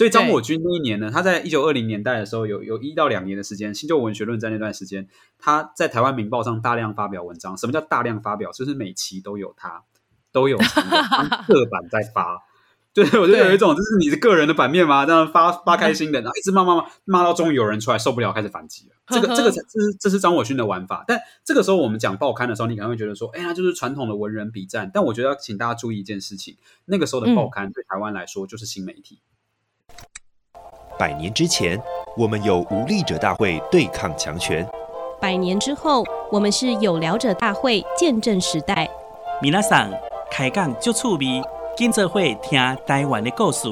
所以张我军那一年呢，他在一九二零年代的时候有有一到两年的时间，新旧文学论战那段时间，他在台湾《明报》上大量发表文章。什么叫大量发表？就是每期都有他，都有他个版 在发。对，我就有一种，这是你的个人的版面吗？这样发发开心的，然后一直骂骂骂骂到终于有人出来受不了，开始反击了。这个这个这是这是张我勋的玩法。但这个时候我们讲报刊的时候，你可能会觉得说，哎呀，就是传统的文人笔战。但我觉得要请大家注意一件事情，那个时候的报刊对台湾来说就是新媒体。百年之前，我们有无力者大会对抗强权；百年之后，我们是有聊者大会见证时代。米娜桑开讲就趣味。今则会听台湾的故事。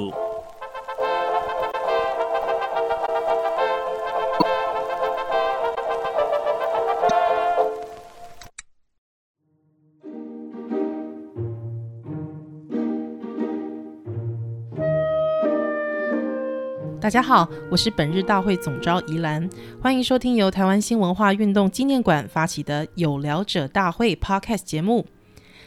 大家好，我是本日大会总召宜兰，欢迎收听由台湾新文化运动纪念馆发起的有聊者大会 Podcast 节目。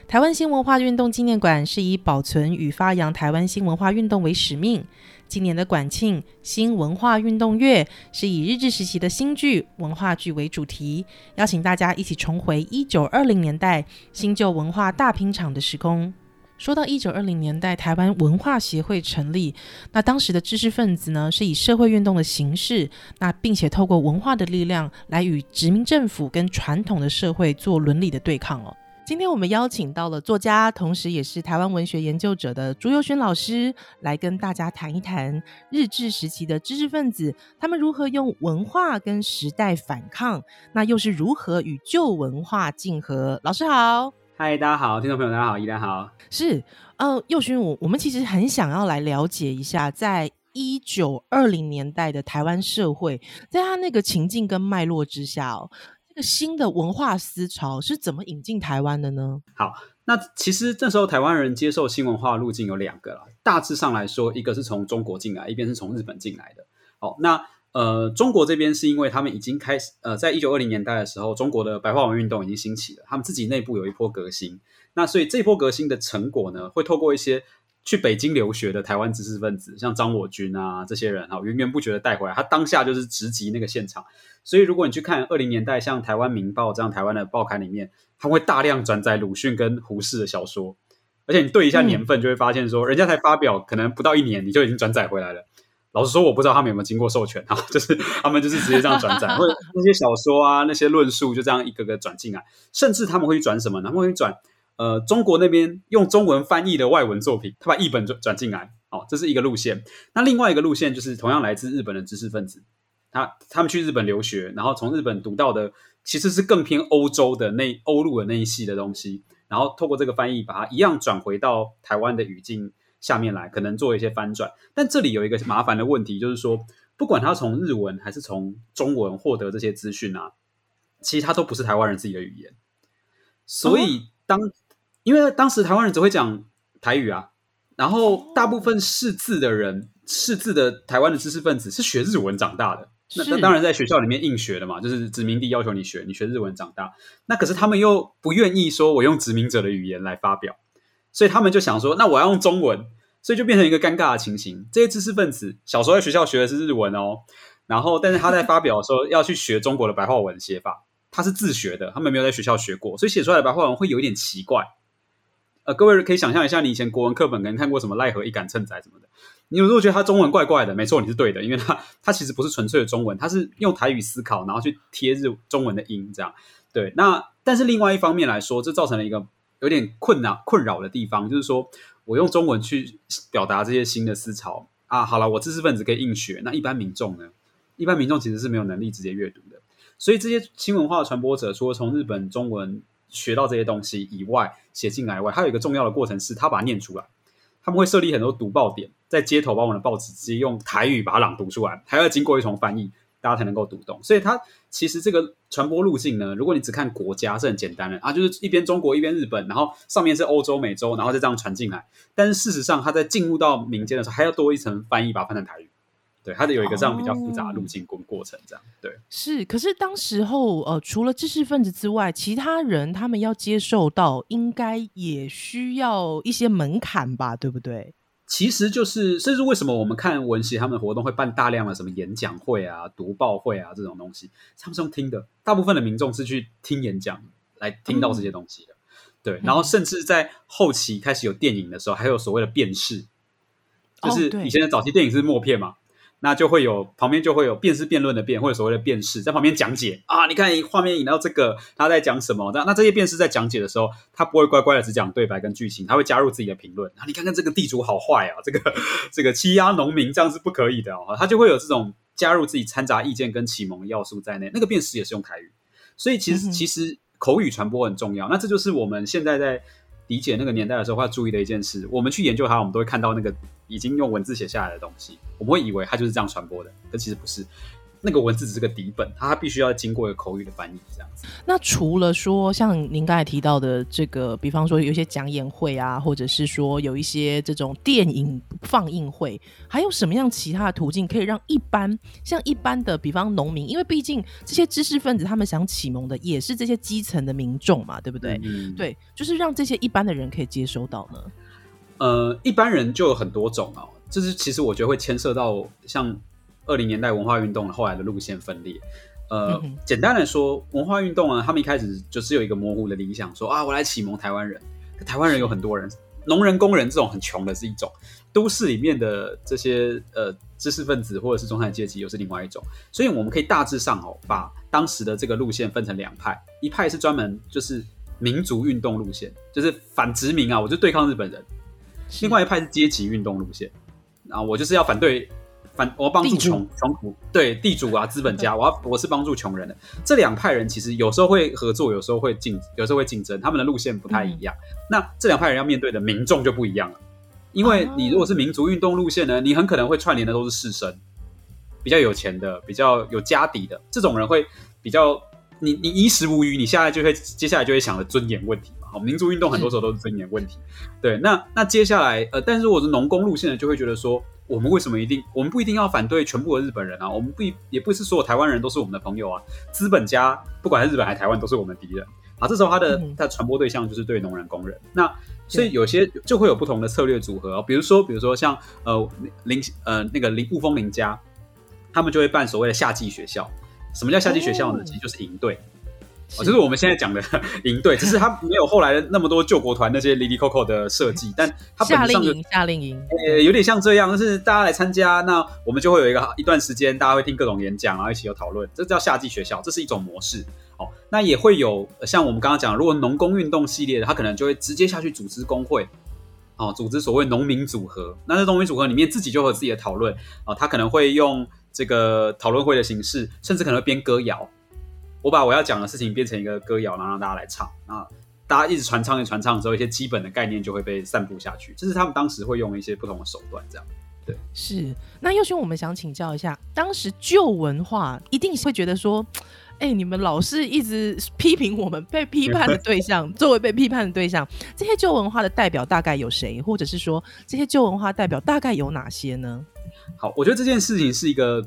台湾新文化运动纪念馆是以保存与发扬台湾新文化运动为使命。今年的馆庆新文化运动月是以日治时期的新剧、文化剧为主题，邀请大家一起重回一九二零年代新旧文化大拼场的时空。说到一九二零年代台湾文化协会成立，那当时的知识分子呢是以社会运动的形式，那并且透过文化的力量来与殖民政府跟传统的社会做伦理的对抗哦。今天我们邀请到了作家，同时也是台湾文学研究者的朱佑轩老师，来跟大家谈一谈日治时期的知识分子，他们如何用文化跟时代反抗，那又是如何与旧文化竞合。老师好，嗨，大家好，听众朋友大家好，依然好，是，呃，佑勋，我我们其实很想要来了解一下，在一九二零年代的台湾社会，在他那个情境跟脉络之下哦。这个新的文化思潮是怎么引进台湾的呢？好，那其实这时候台湾人接受新文化路径有两个了。大致上来说，一个是从中国进来，一边是从日本进来的。好，那呃，中国这边是因为他们已经开始呃，在一九二零年代的时候，中国的白话文运动已经兴起了，他们自己内部有一波革新。那所以这波革新的成果呢，会透过一些去北京留学的台湾知识分子，像张我军啊这些人哈，源源不绝的带回来，他当下就是直击那个现场。所以，如果你去看二零年代像台湾《明报》这样台湾的报刊里面，它会大量转载鲁迅跟胡适的小说，而且你对一下年份，就会发现说，人家才发表可能不到一年，你就已经转载回来了。老实说，我不知道他们有没有经过授权啊，就是他们就是直接这样转载，或者那些小说啊、那些论述就这样一个个转进来，甚至他们会转什么呢？他们会转呃中国那边用中文翻译的外文作品，他把译本转转进来，哦，这是一个路线。那另外一个路线就是同样来自日本的知识分子。他他们去日本留学，然后从日本读到的其实是更偏欧洲的那欧陆的那一系的东西，然后透过这个翻译，把它一样转回到台湾的语境下面来，可能做一些翻转。但这里有一个麻烦的问题，就是说，不管他从日文还是从中文获得这些资讯啊，其实他都不是台湾人自己的语言。所以当因为当时台湾人只会讲台语啊，然后大部分识字的人，识字的台湾的知识分子是学日文长大的。那那当然在学校里面硬学的嘛，就是殖民地要求你学，你学日文长大。那可是他们又不愿意说我用殖民者的语言来发表，所以他们就想说，那我要用中文，所以就变成一个尴尬的情形。这些知识分子小时候在学校学的是日文哦，然后但是他在发表的时候要去学中国的白话文写法，他是自学的，他们没有在学校学过，所以写出来的白话文会有一点奇怪。呃，各位可以想象一下，你以前国文课本可能看过什么“奈何一杆秤仔”什么的。你如果觉得他中文怪怪的，没错，你是对的，因为他他其实不是纯粹的中文，他是用台语思考，然后去贴日中文的音，这样对。那但是另外一方面来说，这造成了一个有点困难困扰的地方，就是说我用中文去表达这些新的思潮啊，好了，我知识分子可以硬学，那一般民众呢？一般民众其实是没有能力直接阅读的，所以这些新文化的传播者，除了从日本中文学到这些东西以外，写进来以外，还有一个重要的过程是，他把它念出来。他们会设立很多读报点，在街头把我们的报纸直接用台语把它朗读出来，还要经过一重翻译，大家才能够读懂。所以它其实这个传播路径呢，如果你只看国家是很简单的啊，就是一边中国一边日本，然后上面是欧洲、美洲，然后再这样传进来。但是事实上，它在进入到民间的时候，还要多一层翻译，把它翻成台语。对，它得有一个这样比较复杂的路径过过程，这样、对。是，可是当时候呃，除了知识分子之外，其他人他们要接受到，应该也需要一些门槛吧，对不对？其实就是，甚至为什么我们看文协他们的活动会办大量的什么演讲会啊、读报会啊这种东西，他们是用听的。大部分的民众是去听演讲来听到这些东西的，嗯、对。然后甚至在后期开始有电影的时候，还有所谓的辨识，就是以前的早期电影是默片嘛。那就会有旁边就会有辨识辩论的辩，或者所谓的辩士在旁边讲解啊。你看画面引到这个，他在讲什么？那那这些辩士在讲解的时候，他不会乖乖的只讲对白跟剧情，他会加入自己的评论。啊，你看看这个地主好坏啊，这个这个欺压农民这样是不可以的哦。他就会有这种加入自己掺杂意见跟启蒙的要素在内。那个辩士也是用台语，所以其实、嗯、其实口语传播很重要。那这就是我们现在在。理解那个年代的时候，要注意的一件事，我们去研究它，我们都会看到那个已经用文字写下来的东西，我们会以为它就是这样传播的，但其实不是。那个文字只是个底本，它必须要经过一个口语的翻译，这样子。那除了说像您刚才提到的这个，比方说有一些讲演会啊，或者是说有一些这种电影放映会，还有什么样其他的途径可以让一般像一般的，比方农民，因为毕竟这些知识分子他们想启蒙的也是这些基层的民众嘛，对不对？嗯，对，就是让这些一般的人可以接收到呢。呃，一般人就有很多种哦，就是其实我觉得会牵涉到像。二零年代文化运动后来的路线分裂，呃，嗯、简单来说，文化运动呢，他们一开始就只有一个模糊的理想，说啊，我来启蒙台湾人。可台湾人有很多人，农人、工人这种很穷的是一种，都市里面的这些呃知识分子或者是中产阶级又是另外一种。所以我们可以大致上哦，把当时的这个路线分成两派，一派是专门就是民族运动路线，就是反殖民啊，我就对抗日本人；另外一派是阶级运动路线，啊，我就是要反对。反我要帮助穷穷苦，对地主啊资本家，我要我是帮助穷人的。这两派人其实有时候会合作，有时候会竞，有时候会竞争，他们的路线不太一样。嗯、那这两派人要面对的民众就不一样了，因为你如果是民族运动路线呢，你很可能会串联的都是士绅，比较有钱的，比较有家底的这种人会比较，你你衣食无虞，你现在就会接下来就会想着尊严问题嘛。好，民族运动很多时候都是尊严问题。对，那那接下来呃，但是如果是农工路线的，就会觉得说。我们为什么一定？我们不一定要反对全部的日本人啊！我们不也不是所有台湾人都是我们的朋友啊！资本家不管是日本还是台湾，都是我们的敌人啊！这时候他的他的传播对象就是对农人工人。那所以有些就会有不同的策略组合哦，比如说比如说像呃林呃那个林雾峰林家，他们就会办所谓的夏季学校。什么叫夏季学校呢？其实就是营队。哦，就是我们现在讲的营队，只是他没有后来的那么多救国团那些哩哩扣扣的设计，但他本质上就夏令营，呃，有点像这样，就是大家来参加，那我们就会有一个一段时间，大家会听各种演讲，然后一起有讨论，这叫夏季学校，这是一种模式。哦，那也会有像我们刚刚讲，如果农工运动系列的，他可能就会直接下去组织工会，哦，组织所谓农民组合，那这农民组合里面自己就会有自己的讨论，哦，他可能会用这个讨论会的形式，甚至可能会编歌谣。我把我要讲的事情变成一个歌谣，然后让大家来唱，啊，大家一直传唱，一传唱之后，一些基本的概念就会被散布下去。这是他们当时会用一些不同的手段，这样。对，是。那又兄，我们想请教一下，当时旧文化一定会觉得说，哎、欸，你们老是一直批评我们，被批判的对象，作为被批判的对象，这些旧文化的代表大概有谁，或者是说，这些旧文化代表大概有哪些呢？好，我觉得这件事情是一个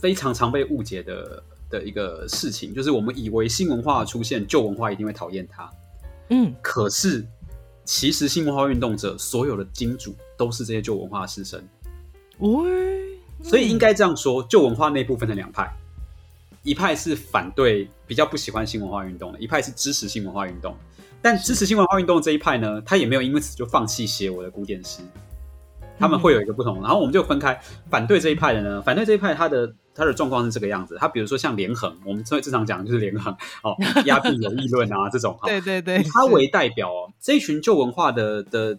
非常常被误解的。的一个事情，就是我们以为新文化的出现，旧文化一定会讨厌它。嗯，可是其实新文化运动者所有的金主都是这些旧文化的士绅。喂，所以应该这样说，旧文化内部分成两派，一派是反对、比较不喜欢新文化运动的，一派是支持新文化运动。但支持新文化运动这一派呢，他也没有因为此就放弃写我的古典诗。他们会有一个不同，然后我们就分开。反对这一派的呢，反对这一派，他的他的状况是这个样子。他比如说像连横，我们最经常讲的就是连横哦，鸦片有议论啊这种。对对对，以他为代表哦，这一群旧文化的的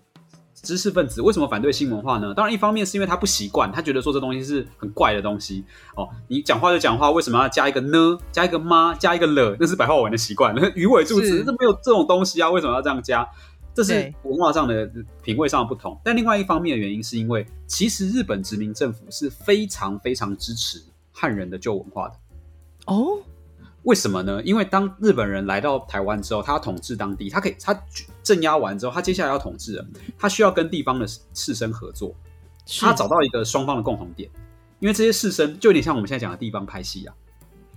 知识分子为什么反对新文化呢？当然，一方面是因为他不习惯，他觉得说这东西是很怪的东西哦。你讲话就讲话，为什么要加一个呢？加一个吗？加一个了？那是白话文的习惯。鱼尾助词，这没有这种东西啊？为什么要这样加？这是文化上的品味上的不同，但另外一方面的原因是因为，其实日本殖民政府是非常非常支持汉人的旧文化的。哦，为什么呢？因为当日本人来到台湾之后，他要统治当地，他可以他镇压完之后，他接下来要统治了，他需要跟地方的士绅合作，他找到一个双方的共同点，因为这些士绅就有点像我们现在讲的地方派系啊。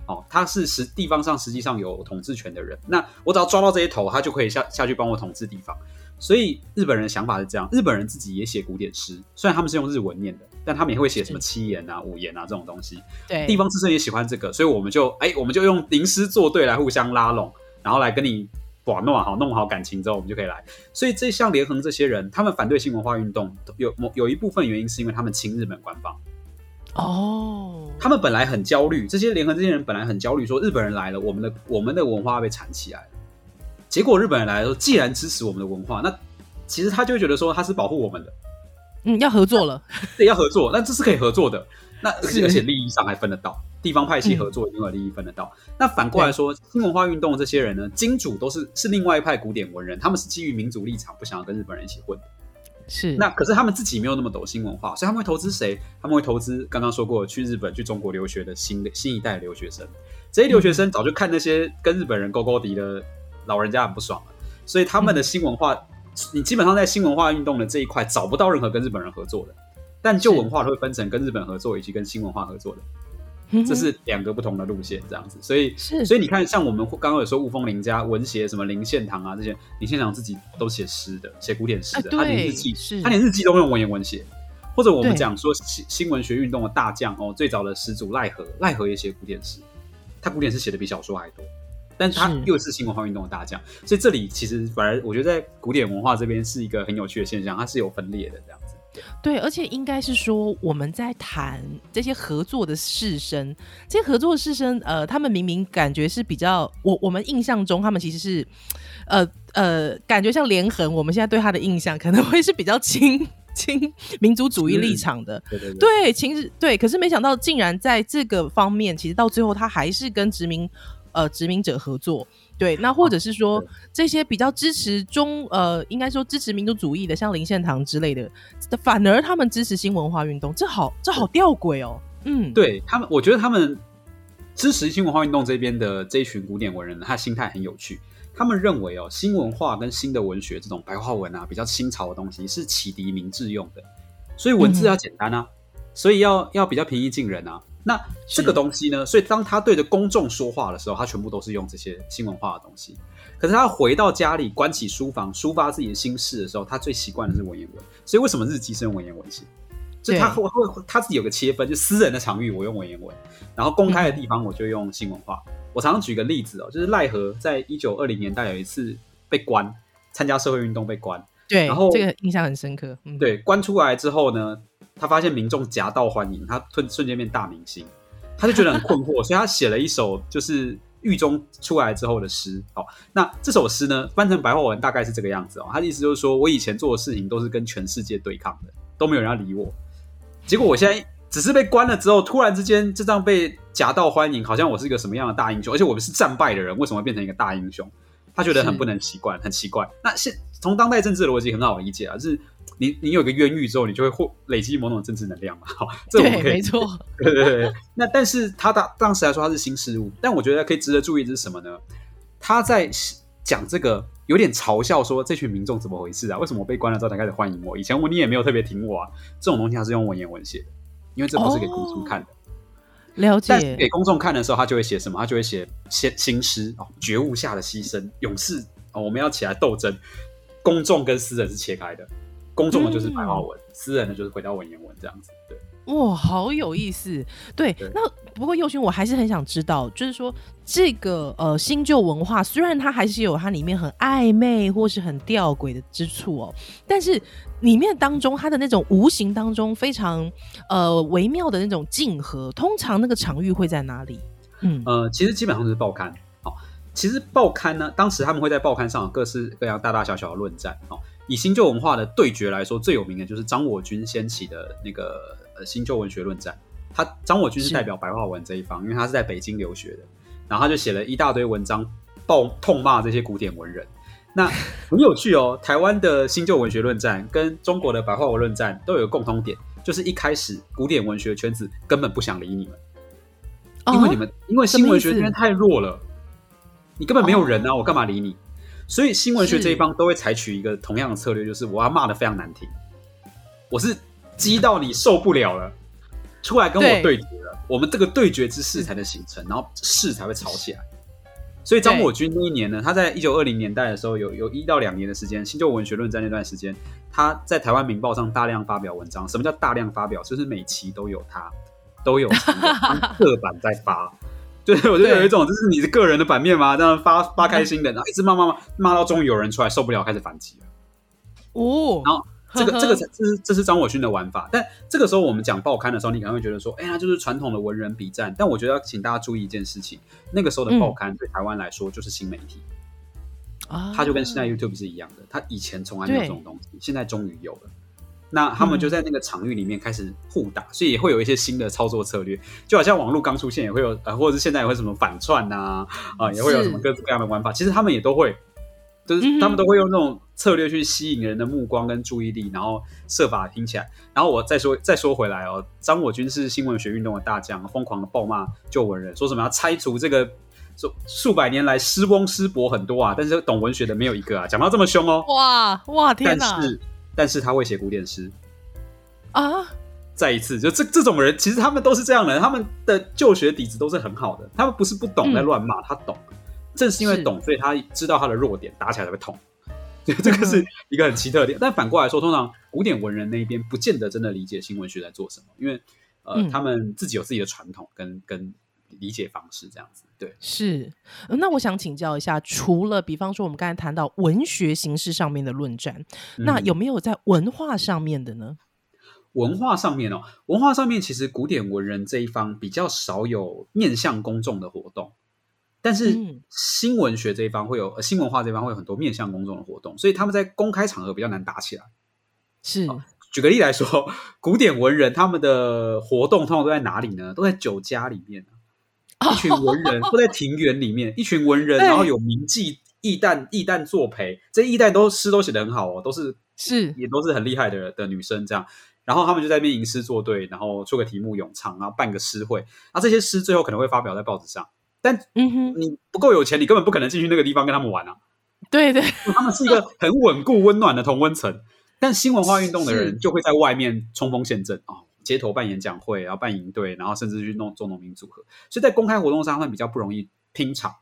哦，他是实地方上实际上有统治权的人，那我只要抓到这些头，他就可以下下去帮我统治地方。所以日本人的想法是这样：日本人自己也写古典诗，虽然他们是用日文念的，但他们也会写什么七言啊、五言啊这种东西。对，地方自身也喜欢这个，所以我们就哎，我们就用吟诗作对来互相拉拢，然后来跟你把弄好，弄好感情之后，我们就可以来。所以这像联横这些人，他们反对新文化运动，有某有一部分原因是因为他们亲日本官方。哦，他们本来很焦虑，这些联合这些人本来很焦虑，说日本人来了，我们的我们的文化被缠起来了。结果日本人来说，既然支持我们的文化，那其实他就会觉得说他是保护我们的，嗯，要合作了，对，要合作，那这是可以合作的，那而且而且利益上还分得到，地方派系合作一定有利益分得到。嗯、那反过来说，新文化运动这些人呢，金主都是是另外一派古典文人，他们是基于民族立场，不想要跟日本人一起混。是，那可是他们自己没有那么懂新文化，所以他们会投资谁？他们会投资刚刚说过去日本、去中国留学的新的新一代留学生。这些留学生早就看那些跟日本人勾勾敌的老人家很不爽了。所以他们的新文化，嗯、你基本上在新文化运动的这一块找不到任何跟日本人合作的，但旧文化会分成跟日本合作以及跟新文化合作的，这是两个不同的路线，这样子。所以，所以你看，像我们刚刚有说雾峰林家文协什么林献堂啊这些，林献堂自己都写诗的，写古典诗的，他连日记，他连日记都用文言文写。或者我们讲说新新文学运动的大将哦，最早的始祖赖和，赖和也写古典诗，他古典诗写的比小说还多。但他又是新文化运动的大将，所以这里其实反而我觉得在古典文化这边是一个很有趣的现象，它是有分裂的这样子。对，而且应该是说我们在谈这些合作的士绅，这些合作的士绅，呃，他们明明感觉是比较我我们印象中他们其实是，呃呃，感觉像连横，我们现在对他的印象可能会是比较亲 亲民族主义立场的，对对对，对，其实对，可是没想到竟然在这个方面，其实到最后他还是跟殖民。呃，殖民者合作，对，那或者是说、啊、这些比较支持中，呃，应该说支持民族主义的，像林献堂之类的，反而他们支持新文化运动，这好，这好吊诡哦。嗯，对他们，我觉得他们支持新文化运动这边的这一群古典文人，他心态很有趣。他们认为哦，新文化跟新的文学这种白话文啊，比较新潮的东西是启迪民智用的，所以文字要简单啊，嗯、所以要要比较平易近人啊。那这个东西呢？所以当他对着公众说话的时候，他全部都是用这些新文化的东西。可是他回到家里，关起书房，抒发自己的心事的时候，他最习惯的是文言文。所以为什么日记是用文言文写？就他会会他自己有个切分，就私人的场域我用文言文，然后公开的地方我就用新文化。嗯、我常常举个例子哦，就是赖何在一九二零年代有一次被关，参加社会运动被关。对，然后这个印象很深刻。嗯、对，关出来之后呢？他发现民众夹道欢迎，他瞬瞬间变大明星，他就觉得很困惑，所以他写了一首就是狱中出来之后的诗。好，那这首诗呢，翻成白话文大概是这个样子哦。他的意思就是说，我以前做的事情都是跟全世界对抗的，都没有人要理我。结果我现在只是被关了之后，突然之间就这样被夹道欢迎，好像我是一个什么样的大英雄，而且我们是战败的人，为什么会变成一个大英雄？他觉得很不能习惯，很奇怪。那现从当代政治逻辑很好理解啊，就是。你你有个冤狱之后，你就会获累积某种政治能量嘛？好，这我们可以，没错，对对对。那但是他当当时来说他是新事物，但我觉得可以值得注意的是什么呢？他在讲这个有点嘲笑说，这群民众怎么回事啊？为什么我被关了之后才开始欢迎我？以前我你也没有特别挺我啊？这种东西他是用文言文写的，因为这不是给公众看的。哦、了解。但给公众看的时候，他就会写什么？他就会写新新诗哦，觉悟下的牺牲，勇士哦，我们要起来斗争。公众跟私人是切开的。公众的就是白话文，嗯、私人的就是回到文言文这样子。对，哇，好有意思。对，对那不过佑勋，我还是很想知道，就是说这个呃新旧文化，虽然它还是有它里面很暧昧或是很吊诡的之处哦，但是里面当中它的那种无形当中非常呃微妙的那种竞合，通常那个场域会在哪里？嗯呃，其实基本上就是报刊。好，其实报刊呢，当时他们会在报刊上有各式各样大大小小的论战。好。以新旧文化的对决来说，最有名的就是张我军掀起的那个呃新旧文学论战。他张我军是代表白话文这一方，因为他是在北京留学的，然后他就写了一大堆文章，暴痛骂这些古典文人。那 很有趣哦，台湾的新旧文学论战跟中国的白话文论战都有个共通点，就是一开始古典文学圈子根本不想理你们，因为你们、哦、因为新文学圈太弱了，你根本没有人啊，哦、我干嘛理你？所以新文学这一方都会采取一个同样的策略，就是我要骂的非常难听，我是激到你受不了了，出来跟我对决了，我们这个对决之势才能形成，然后势才会吵起来。所以张我军那一年呢，他在一九二零年代的时候有有一到两年的时间，新旧文学论战那段时间，他在台湾《民报》上大量发表文章。什么叫大量发表？就是每期都有他，都有他刻板在发。对，我就有一种，这是你的个人的版面吗？这样发发开心的，然后一直骂骂骂骂到终于有人出来受不了，开始反击了。哦，然后 这个这个这是这是张我勋的玩法。但这个时候我们讲报刊的时候，你可能会觉得说，哎呀，就是传统的文人笔战。但我觉得要请大家注意一件事情，那个时候的报刊对台湾来说就是新媒体啊，它就跟现在 YouTube 是一样的，它以前从来没有这种东西，现在终于有了。那他们就在那个场域里面开始互打，嗯、所以也会有一些新的操作策略，就好像网络刚出现也会有，呃，或者是现在也会什么反串呐，啊，啊，也会有什么各式各样的玩法。其实他们也都会，就是他们都会用这种策略去吸引人的目光跟注意力，然后设法听起来。然后我再说再说回来哦，张我军是新闻学运动的大将，疯狂的暴骂旧文人，说什么要拆除这个数数百年来诗翁诗伯很多啊，但是懂文学的没有一个啊，讲到这么凶哦，哇哇天哪！但是但是他会写古典诗啊！再一次，就这这种人，其实他们都是这样的人，他们的就学底子都是很好的，他们不是不懂在乱骂，嗯、他懂，正是因为懂，所以他知道他的弱点，打起来才会痛。所 以这个是一个很奇特的点。但反过来说，通常古典文人那一边不见得真的理解新文学在做什么，因为呃，嗯、他们自己有自己的传统跟跟理解方式，这样子。对，是。那我想请教一下，除了比方说我们刚才谈到文学形式上面的论战，嗯、那有没有在文化上面的呢？文化上面哦，文化上面其实古典文人这一方比较少有面向公众的活动，但是新文学这一方会有，呃新文化这一方会有很多面向公众的活动，所以他们在公开场合比较难打起来。是，举个例来说，古典文人他们的活动通常都在哪里呢？都在酒家里面。一群文人 都在庭园里面，一群文人，然后有名妓、艺旦、艺旦作陪，这艺旦都诗都写得很好哦，都是是。也都是很厉害的的女生这样，然后他们就在那边吟诗作对，然后出个题目咏唱，然后办个诗会，啊，这些诗最后可能会发表在报纸上，但嗯哼，你不够有钱，你根本不可能进去那个地方跟他们玩啊，对对，他们是一个很稳固、温暖的同温层，但新文化运动的人就会在外面冲锋陷阵啊。街头办演讲会，然后办营队，然后甚至去弄做农民组合，所以在公开活动上会比较不容易拼场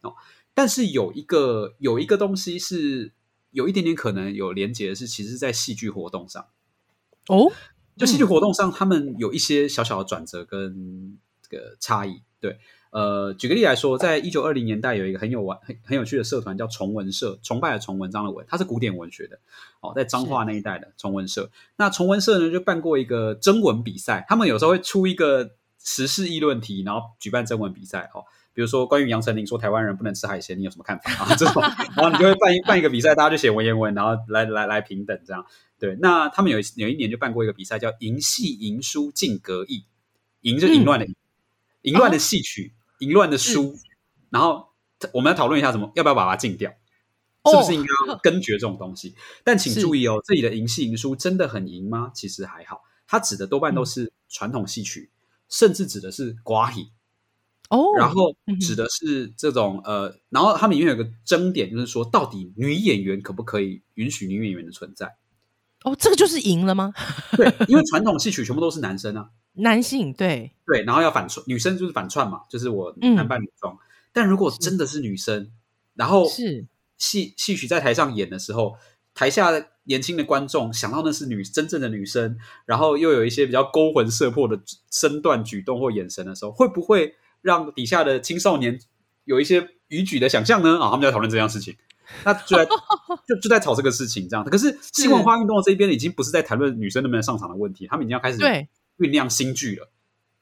哦。但是有一个有一个东西是有一点点可能有连结的是，其实，在戏剧活动上。哦，就戏剧活动上，他们有一些小小的转折跟这个差异，对。呃，举个例来说，在一九二零年代，有一个很有玩、很很有趣的社团叫崇文社，崇拜的崇，文章的文，它是古典文学的。哦，在彰化那一带的崇文社，那崇文社呢就办过一个征文比赛，他们有时候会出一个时事议论题，然后举办征文比赛。哦，比如说关于杨丞琳说台湾人不能吃海鲜，你有什么看法啊？这种，然后你就会办一办一个比赛，大家就写文言文，然后来来来平等这样。对，那他们有有一年就办过一个比赛，叫淫戏淫书尽格义，淫就淫乱的淫，淫乱的戏曲。淫乱的书，然后我们要讨论一下，什么要不要把它禁掉？是不是应该要根绝这种东西？但请注意哦，这里的淫戏淫书真的很淫吗？其实还好，它指的多半都是传统戏曲，甚至指的是瓜戏哦。然后指的是这种呃，然后它里面有个争点，就是说到底女演员可不可以允许女演员的存在？哦，这个就是淫了吗？对，因为传统戏曲全部都是男生啊。男性对对，然后要反串，女生就是反串嘛，就是我男扮女装。嗯、但如果真的是女生，然后是戏戏曲在台上演的时候，台下年轻的观众想到那是女真正的女生，然后又有一些比较勾魂摄魄的身段举动或眼神的时候，会不会让底下的青少年有一些逾矩的想象呢？啊，他们在讨论这样事情，那就在 就就在吵这个事情这样。可是新文化运动这边已经不是在谈论女生能不能上场的问题，他们已经要开始对。酝酿新剧了，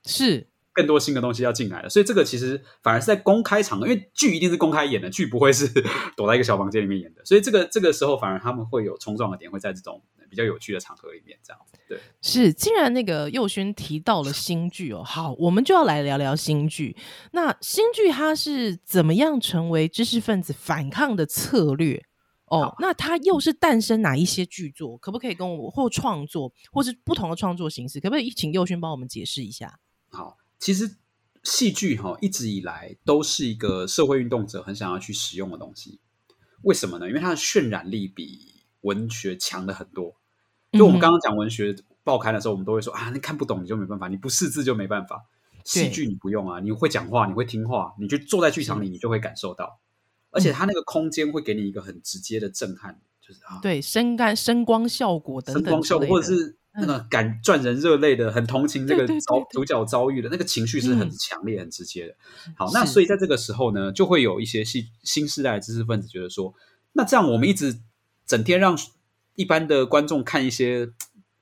是更多新的东西要进来了，所以这个其实反而是在公开场合，因为剧一定是公开演的，剧不会是 躲在一个小房间里面演的，所以这个这个时候反而他们会有冲撞的点，会在这种比较有趣的场合里面这样子。对，是。既然那个佑勋提到了新剧哦，好，我们就要来聊聊新剧。那新剧它是怎么样成为知识分子反抗的策略？哦，那它又是诞生哪一些剧作？可不可以跟我或创作，或是不同的创作形式？可不可以请佑勋帮我们解释一下？好，其实戏剧哈一直以来都是一个社会运动者很想要去使用的东西。为什么呢？因为它的渲染力比文学强的很多。就我们刚刚讲文学报刊的时候，我们都会说啊，你看不懂你就没办法，你不识字就没办法。戏剧你不用啊，你会讲话，你会听话，你就坐在剧场里，你就会感受到。而且它那个空间会给你一个很直接的震撼，就是啊，对，声感、声光效果等等，声光效果，或者是那个感赚人热泪的，很同情这个遭主角遭遇的那个情绪是很强烈、很直接的。好，那所以在这个时候呢，就会有一些新新时代的知识分子觉得说，那这样我们一直整天让一般的观众看一些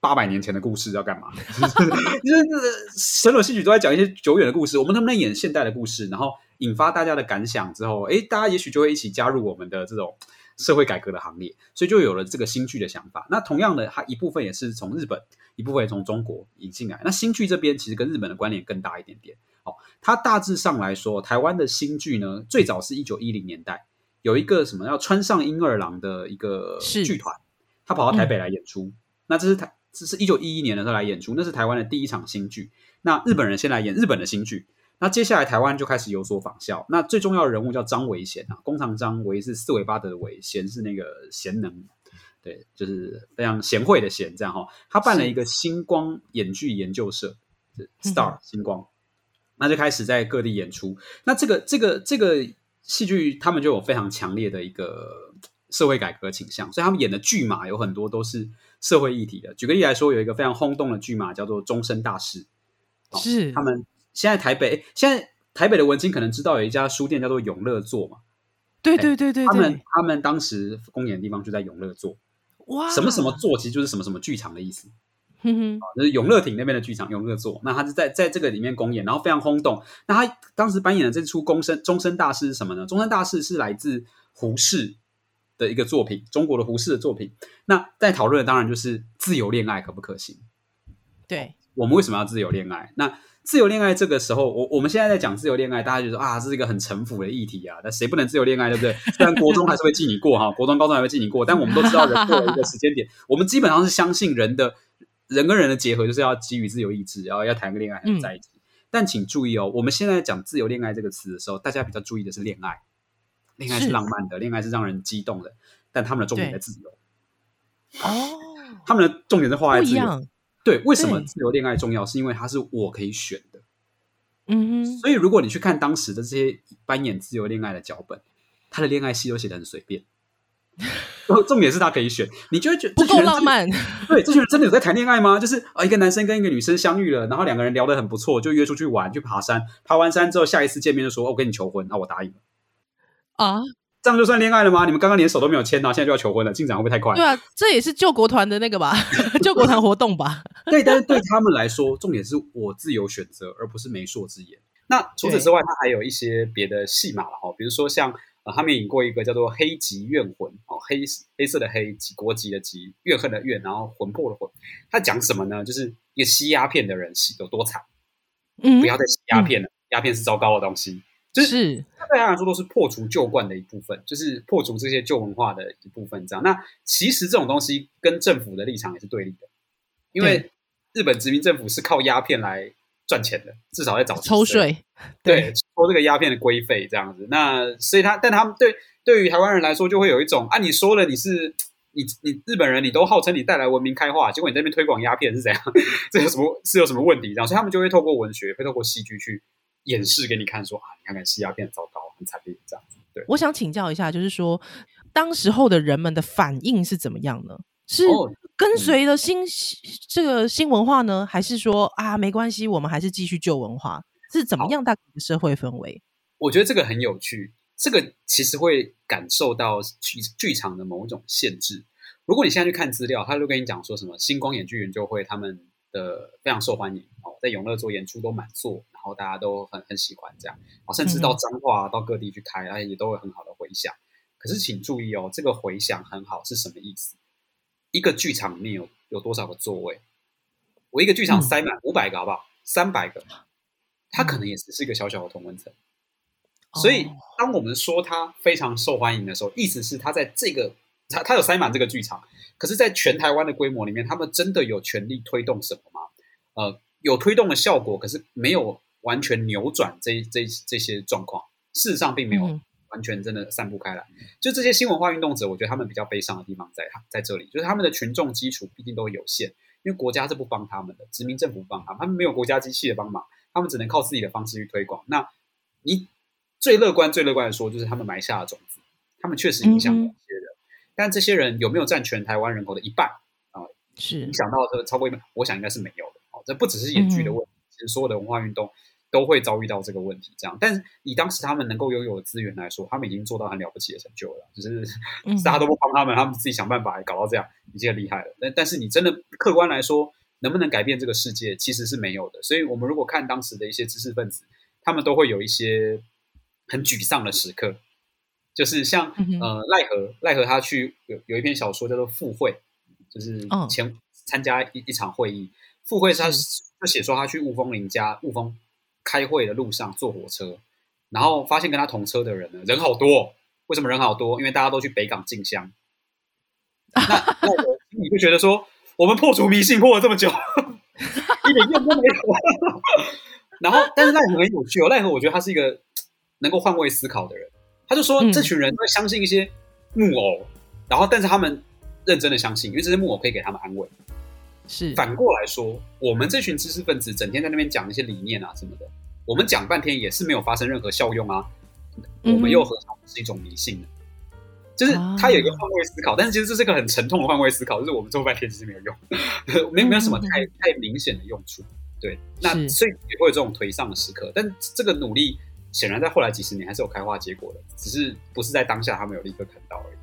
八百年前的故事要干嘛？就是所有戏曲都在讲一些久远的故事，我们能不能演现代的故事？然后。引发大家的感想之后，诶，大家也许就会一起加入我们的这种社会改革的行列，所以就有了这个新剧的想法。那同样的，它一部分也是从日本，一部分也从中国引进来。那新剧这边其实跟日本的关联更大一点点。哦，它大致上来说，台湾的新剧呢，最早是一九一零年代有一个什么要川上英二郎的一个剧团，他跑到台北来演出。嗯、那这是台，这是一九一一年的时候来演出，那是台湾的第一场新剧。那日本人先来演日本的新剧。那接下来台湾就开始有所仿效。那最重要的人物叫张维贤啊，弓长张维是四维八德的维，贤是那个贤能，对，就是非常贤惠的贤，这样哈。他办了一个星光演剧研究社，Star 星光，那就开始在各地演出。那这个这个这个戏剧，他们就有非常强烈的一个社会改革倾向，所以他们演的剧码有很多都是社会议题的。举个例来说，有一个非常轰动的剧码叫做《终身大事》，是他们。现在台北，现在台北的文青可能知道有一家书店叫做永乐座嘛？对对对对，对，他们他们当时公演的地方就在永乐座。哇，什么什么座其实就是什么什么剧场的意思。哼哼，就是永乐亭那边的剧场永乐座。那他是在在这个里面公演，然后非常轰动。那他当时扮演的这出《终身终身大事》是什么呢？《终身大事》是来自胡适的一个作品，中国的胡适的作品。那在讨论的当然就是自由恋爱可不可行？对，我们为什么要自由恋爱？那自由恋爱这个时候，我我们现在在讲自由恋爱，大家就说啊，这是一个很城府的议题啊。那谁不能自由恋爱，对不对？虽然国中还是会记你过哈，国中、高中还会记你过，但我们都知道人过了一个时间点，我们基本上是相信人的人跟人的结合就是要基于自由意志，然后要谈个恋爱才能在一起。嗯、但请注意哦，我们现在讲自由恋爱这个词的时候，大家比较注意的是恋爱，恋爱是浪漫的，恋爱是让人激动的，但他们的重点在自由。哦，他们的重点是画在自由。对，为什么自由恋爱重要？是因为它是我可以选的。嗯哼。所以如果你去看当时的这些扮演自由恋爱的脚本，他的恋爱戏都写的很随便。重点是他可以选，你就会觉得不够浪漫。对，这群人真的有在谈恋爱吗？就是啊，一个男生跟一个女生相遇了，然后两个人聊得很不错，就约出去玩，去爬山。爬完山之后，下一次见面就说：“我跟你求婚。”那我答应了。啊。这样就算恋爱了吗？你们刚刚连手都没有牵到，现在就要求婚了，进展会不会太快？对啊，这也是救国团的那个吧，救国团活动吧。对，但是对他们来说，重点是我自由选择，而不是媒妁之言。那除此之外，他还有一些别的戏码了哈，比如说像呃，他们演过一个叫做《黑疾怨魂》哦，黑黑色的黑，国籍国籍的籍，怨恨的怨，然后魂魄的魂。他讲什么呢？就是一个吸鸦片的人吸有多惨，嗯，不要再吸鸦片了，嗯，鸦片是糟糕的东西。就是他对他来说都是破除旧惯的一部分，就是破除这些旧文化的一部分。这样，那其实这种东西跟政府的立场也是对立的，因为日本殖民政府是靠鸦片来赚钱的，至少在早抽税，对，抽这个鸦片的规费这样子。那所以他，但他们对对于台湾人来说，就会有一种啊，你说了你是你你日本人，你都号称你带来文明开化，结果你在那边推广鸦片是怎样？这有什么是有什么问题？这样，所以他们就会透过文学，会透过戏剧去。演示给你看，说啊，你看看吸鸦片糟糕，很惨烈这样子。对，我想请教一下，就是说，当时候的人们的反应是怎么样呢？是跟随了新、哦嗯、这个新文化呢，还是说啊，没关系，我们还是继续旧文化？是怎么样大概的社会氛围？我觉得这个很有趣，这个其实会感受到剧剧场的某种限制。如果你现在去看资料，他就跟你讲说什么星光演剧研究会他们的非常受欢迎哦，在永乐做演出都满座。然后大家都很很喜欢这样，好，甚至到彰化到各地去开，哎，也都有很好的回响。可是请注意哦，这个回响很好是什么意思？一个剧场里面有有多少个座位？我一个剧场塞满五百个，好不好？三百个，它可能也只是一个小小的同温层。所以，当我们说它非常受欢迎的时候，意思是它在这个它它有塞满这个剧场，可是，在全台湾的规模里面，他们真的有权力推动什么吗？呃，有推动的效果，可是没有。完全扭转这这这些状况，事实上并没有完全真的散布开来。嗯、就这些新文化运动者，我觉得他们比较悲伤的地方在在这里，就是他们的群众基础毕竟都有限，因为国家是不帮他们的，殖民政府不帮他们，他们没有国家机器的帮忙，他他们只能靠自己的方式去推广。那你最乐观、最乐观的说，就是他们埋下了种子，他们确实影响了一些人。嗯、但这些人有没有占全台湾人口的一半啊？是影响到这个超过一半，我想应该是没有的。哦，这不只是演剧的问题，嗯、其实所有的文化运动都会遭遇到这个问题。这样，但是以当时他们能够拥有的资源来说，他们已经做到很了不起的成就了。就是大家都不帮他们，他们自己想办法搞到这样，已经很厉害了。但但是你真的客观来说，能不能改变这个世界，其实是没有的。所以，我们如果看当时的一些知识分子，他们都会有一些很沮丧的时刻，就是像、呃赖和赖何他去有有一篇小说叫做《赴会》，就是前参加一一场会议，赴会他他写说他去雾峰林家雾峰开会的路上坐火车，然后发现跟他同车的人呢人好多，为什么人好多？因为大家都去北港进香。那那你就觉得说。我们破除迷信破了这么久，一点用都没有。然后，但是奈何很有趣哦，奈何我觉得他是一个能够换位思考的人。他就说，这群人会相信一些木偶，嗯、然后，但是他们认真的相信，因为这些木偶可以给他们安慰。是反过来说，我们这群知识分子整天在那边讲一些理念啊什么的，我们讲半天也是没有发生任何效用啊。我们又何尝不是一种迷信呢？就是他有一个换位思考，但是其实这是一个很沉痛的换位思考，就是我们做半天其实没有用，没没有什么太太明显的用处。对，那所以也会有这种颓丧的时刻，但这个努力显然在后来几十年还是有开花结果的，只是不是在当下他们有立刻看到而已。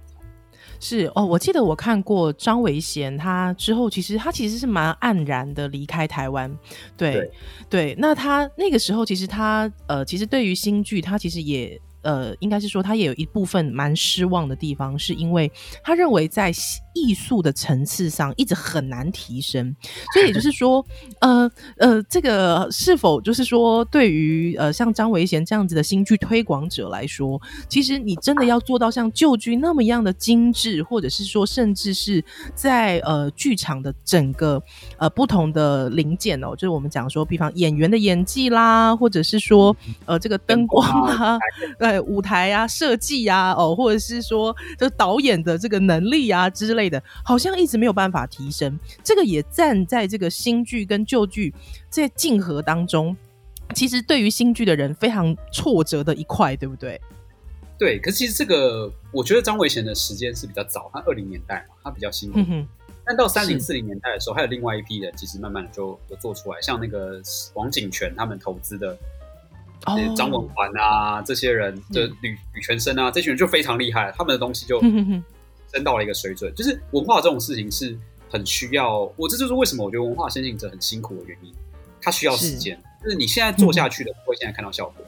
是哦，我记得我看过张维贤，他之后其实他其实是蛮黯然的离开台湾。对对，对，那他那个时候其实他呃，其实对于新剧他其实也。呃，应该是说他也有一部分蛮失望的地方，是因为他认为在艺术的层次上一直很难提升，所以也就是说，呃呃，这个是否就是说对于呃像张维贤这样子的新剧推广者来说，其实你真的要做到像旧剧那么样的精致，或者是说甚至是在呃剧场的整个呃不同的零件哦，就是我们讲说，比方演员的演技啦，或者是说呃这个灯光啊，呃。舞台啊，设计啊，哦，或者是说这个导演的这个能力啊之类的，好像一直没有办法提升。这个也站在这个新剧跟旧剧在竞合当中，其实对于新剧的人非常挫折的一块，对不对？对，可是其实这个我觉得张维贤的时间是比较早，他二零年代嘛，他比较新。嗯。但到三零四零年代的时候，还有另外一批人，其实慢慢的就就做出来，像那个王景泉他们投资的。张文环啊，这些人的吕吕全生啊，这群人就非常厉害，他们的东西就升到了一个水准。就是文化这种事情是很需要，我这就是为什么我觉得文化先行者很辛苦的原因。它需要时间，是就是你现在做下去的不会现在看到效果，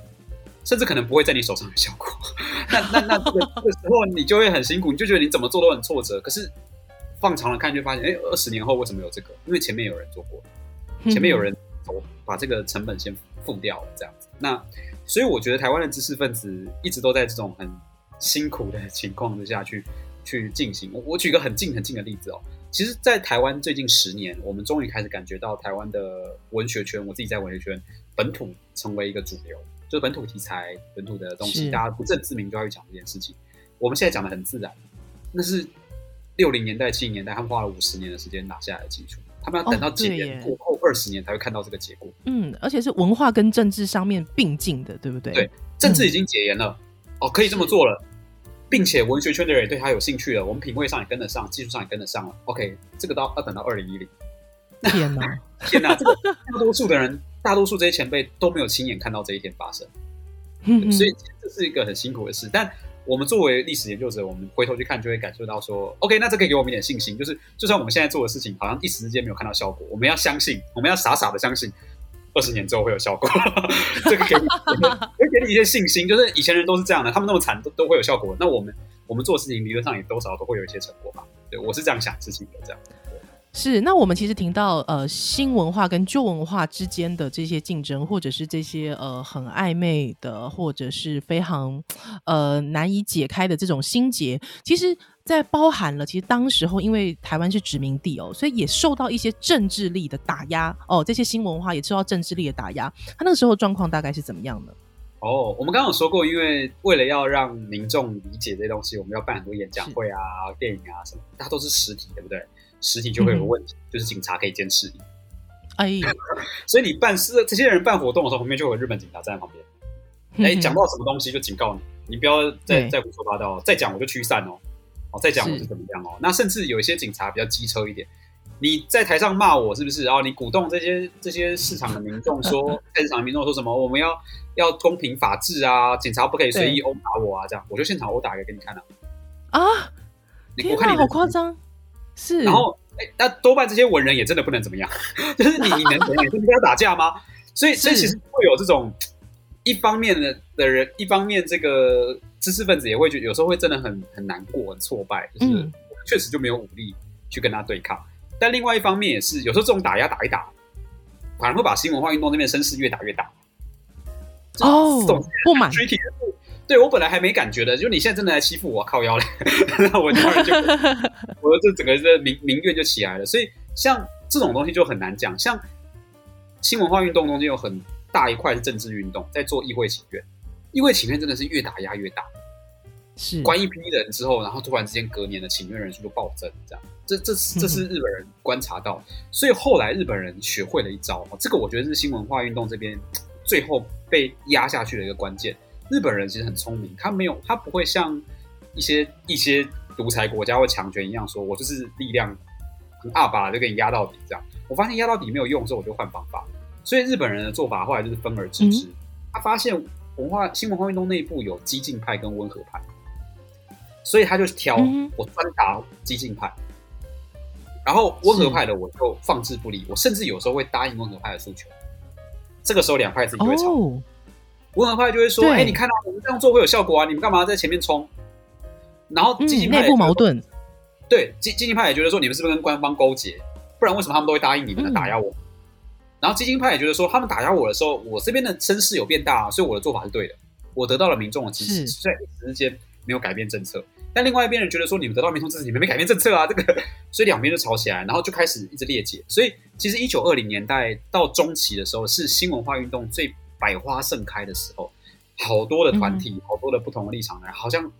甚至可能不会在你手上有效果。那那那这个这个时候你就会很辛苦，你就觉得你怎么做都很挫折。可是放长了看，就发现，哎，二十年后为什么有这个？因为前面有人做过，前面有人把这个成本先付掉了，这样子。那，所以我觉得台湾的知识分子一直都在这种很辛苦的情况之下去去进行。我我举个很近很近的例子哦，其实，在台湾最近十年，我们终于开始感觉到台湾的文学圈，我自己在文学圈本土成为一个主流，就是本土题材、本土的东西，大家不正自明就要去讲这件事情。我们现在讲的很自然，那是六零年代、七零年代他们花了五十年的时间打下来的基础。他们要等到几年过后二十年才会看到这个结果。嗯，而且是文化跟政治上面并进的，对不对？对，政治已经解严了，嗯、哦，可以这么做了，并且文学圈的人也对他有兴趣了，我们品味上也跟得上，技术上也跟得上了。OK，这个到要等到二零一零。天哪，天哪！这个大多数的人，大多数这些前辈都没有亲眼看到这一天发生，嗯、所以这是一个很辛苦的事，但。我们作为历史研究者，我们回头去看，就会感受到说，OK，那这可以给我们一点信心，就是就算我们现在做的事情好像一时之间没有看到效果，我们要相信，我们要傻傻的相信，二十年之后会有效果。这个给你，会给你一些信心，就是以前人都是这样的，他们那么惨都都会有效果，那我们我们做事情理论上也多少都会有一些成果吧？对，我是这样想事情的，这样。是，那我们其实听到呃新文化跟旧文化之间的这些竞争，或者是这些呃很暧昧的，或者是非常呃难以解开的这种心结，其实，在包含了其实当时候因为台湾是殖民地哦，所以也受到一些政治力的打压哦，这些新文化也受到政治力的打压。他那个时候状况大概是怎么样呢？哦，我们刚刚有说过，因为为了要让民众理解这些东西，我们要办很多演讲会啊、电影啊什么，它都是实体，对不对？实体就会有问题，嗯、就是警察可以监视你。哎，所以你办事，这些人办活动的时候，旁边就有日本警察站在旁边。哎，讲到什么东西就警告你，你不要再再胡说八道，再讲我就驱散哦。哦，再讲我是怎么样哦？那甚至有一些警察比较机车一点，你在台上骂我是不是？然后你鼓动这些这些市场的民众说，菜市场的民众说什么？我们要要公平法治啊，警察不可以随意殴打我啊，这样我就现场殴打一个给你看啊。啊！天哪，好夸张！是，然后哎，那多半这些文人也真的不能怎么样，就是你你能怎样？你跟他打架吗？所以所以其实会有这种一方面的的人，一方面这个。知识分子也会觉得有时候会真的很很难过、很挫败，就是确实就没有武力去跟他对抗。嗯、但另外一方面也是，有时候这种打压打一打，反而会把新文化运动那边声势越打越大。哦，不满。对，我本来还没感觉的，就你现在真的来欺负我，靠腰嘞，那我当然就，我这整个这民民怨就起来了。所以像这种东西就很难讲。像新文化运动中间有很大一块是政治运动，在做议会请愿。议会请愿真的是越打压越大，是关一批人之后，然后突然之间隔年的请愿人数就暴增，这样，这这这是 日本人观察到，嗯、所以后来日本人学会了一招，这个我觉得是新文化运动这边最后被压下去的一个关键。日本人其实很聪明，他没有，他不会像一些一些独裁国家或强权一样，说我就是力量很大把就给你压到底，这样。我发现压到底没有用之后，我就换方法。所以日本人的做法后来就是分而治之，嗯、他发现。文化新文化运动内部有激进派跟温和派，所以他就挑我专打激进派，然后温和派的我就放置不理，我甚至有时候会答应温和派的诉求。这个时候两派自己就会吵，温和派就会说：“哎，你看到我们这样做会有效果啊，你们干嘛在前面冲？”然后激进派内部矛盾，对激激进派也觉得说：“你们是不是跟官方勾结？不然为什么他们都会答应你们的打压我？”然后激进派也觉得说，他们打压我的时候，我这边的声势有变大啊，所以我的做法是对的，我得到了民众的支持，虽然一时之间没有改变政策。但另外一边人觉得说，你们得到民众支持，你们没改变政策啊，这个，所以两边就吵起来，然后就开始一直裂解。所以其实一九二零年代到中期的时候，是新文化运动最百花盛开的时候，好多的团体，好多的不同的立场的人，好像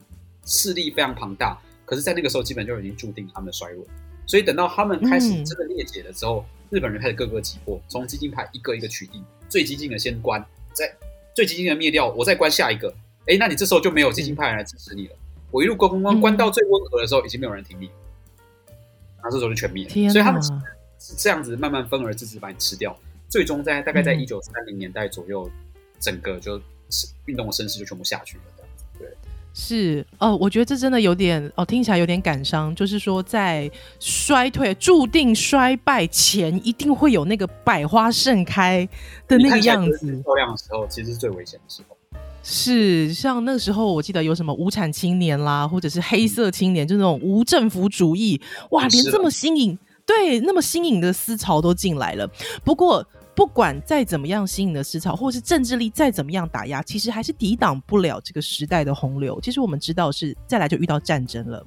势力非常庞大。可是，在那个时候，基本就已经注定他们的衰弱。所以等到他们开始真的裂解了之后。日本人开始各个击破，从激进派一个一个取缔，最激进的先关，再最激进的灭掉，我再关下一个。哎，那你这时候就没有激进派人来支持你了。我一路关关关关到最温和的时候，已经没有人挺你，那这时候就全灭了。所以他们是这样子慢慢分而治之把你吃掉，最终在大概在一九三零年代左右，整个就是运动的声势就全部下去了。是哦，我觉得这真的有点哦，听起来有点感伤。就是说，在衰退、注定衰败前，一定会有那个百花盛开的那个样子。漂亮的时候，其实是最危险的时候。是，像那时候，我记得有什么无产青年啦，或者是黑色青年，就那种无政府主义，哇，连这么新颖，对，那么新颖的思潮都进来了。不过。不管再怎么样新颖的思潮，或是政治力再怎么样打压，其实还是抵挡不了这个时代的洪流。其实我们知道是再来就遇到战争了，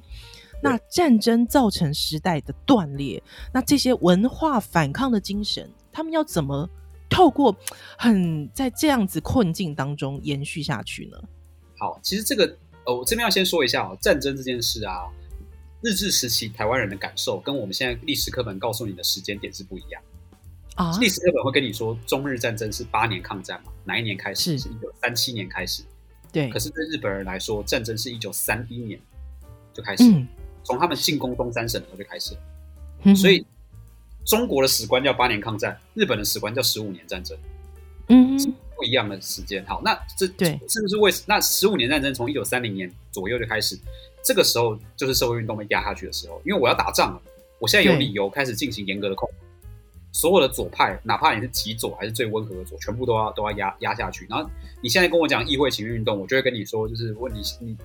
那战争造成时代的断裂，那这些文化反抗的精神，他们要怎么透过很在这样子困境当中延续下去呢？好，其实这个呃，我这边要先说一下哦，战争这件事啊，日治时期台湾人的感受跟我们现在历史课本告诉你的时间点是不一样。啊，历史课本会跟你说，中日战争是八年抗战嘛？哪一年开始？是一九三七年开始。对。可是对日本人来说，战争是一九三一年就开始，嗯、从他们进攻东三省的时候就开始了。嗯、所以中国的史观叫八年抗战，日本的史观叫十五年战争。嗯，不一样的时间。好，那这对是不是为那十五年战争从一九三零年左右就开始？这个时候就是社会运动被压下去的时候，因为我要打仗了，我现在有理由开始进行严格的控制。所有的左派，哪怕你是极左还是最温和的左，全部都要都要压压下去。然后你现在跟我讲议会请愿运动，我就会跟你说，就是问你你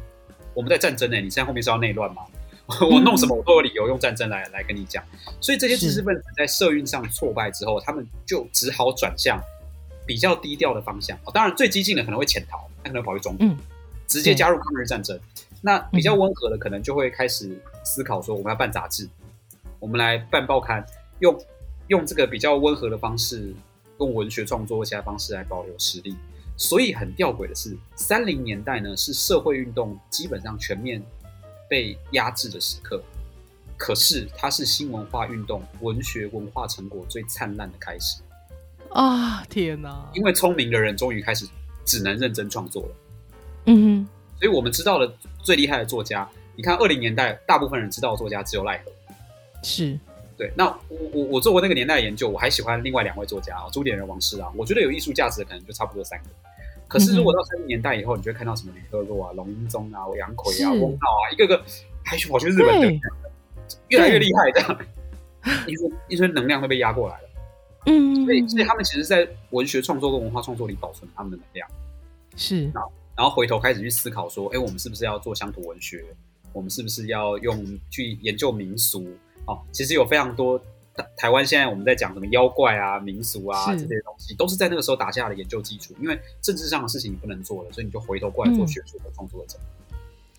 我们在战争呢，你现在后面是要内乱吗？我弄什么我都有理由用战争来来跟你讲。所以这些知识分子在社运上挫败之后，他们就只好转向比较低调的方向。当然最激进的可能会潜逃，他可能跑去中国，直接加入抗日战争。那比较温和的可能就会开始思考说，我们要办杂志，我们来办报刊，用。用这个比较温和的方式，用文学创作或其他方式来保留实力，所以很吊诡的是，三零年代呢是社会运动基本上全面被压制的时刻。可是它是新文化运动、文学文化成果最灿烂的开始啊！天哪！因为聪明的人终于开始只能认真创作了。嗯哼，所以我们知道的最厉害的作家，你看二零年代大部分人知道的作家只有赖和。是。对，那我我我做过那个年代的研究，我还喜欢另外两位作家啊，朱点人、王世啊，我觉得有艺术价值的可能就差不多三个。可是如果到三零年代以后，你就会看到什么李克洛啊、龙应宗啊、杨奎啊、翁道啊，一个个还去跑去日本的，越来越厉害，这样，一堆一堆能量都被压过来了。嗯，所以所以他们其实，在文学创作跟文化创作里保存他们的能量。是，然后然后回头开始去思考说，哎，我们是不是要做乡土文学？我们是不是要用去研究民俗？哦，其实有非常多台台湾现在我们在讲什么妖怪啊、民俗啊这些东西，都是在那个时候打下的研究基础。因为政治上的事情你不能做了，所以你就回头过来做学术和创作者。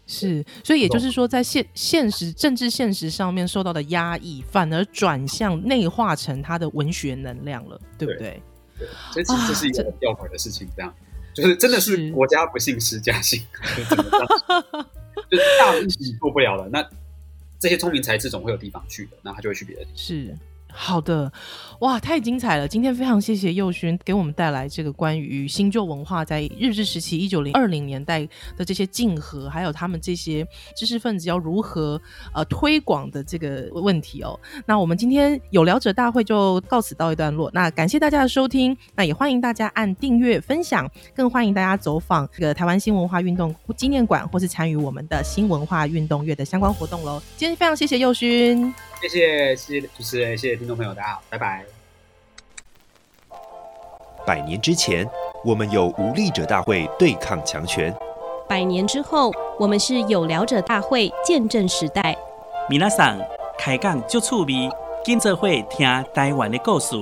是，所以也就是说，在现现实政治现实上面受到的压抑，反而转向内化成他的文学能量了，对不对？对，所以其实这是一个很吊诡的事情，这样就是真的是国家不幸施家幸，就是大事情做不了了，那。这些聪明才智总会有地方去的，那他就会去别的地方。是。好的，哇，太精彩了！今天非常谢谢佑勋给我们带来这个关于新旧文化在日治时期一九零二零年代的这些竞合，还有他们这些知识分子要如何呃推广的这个问题哦。那我们今天有聊者大会就告此告一段落。那感谢大家的收听，那也欢迎大家按订阅、分享，更欢迎大家走访这个台湾新文化运动纪念馆，或是参与我们的新文化运动月的相关活动喽。今天非常谢谢佑勋。谢谢，谢谢主持人，谢谢听众朋友，大家好，拜拜。百年之前，我们有无力者大会对抗强权；百年之后，我们是有聊者大会见证时代。米拉桑开讲就趣味，今则会听台湾的故事。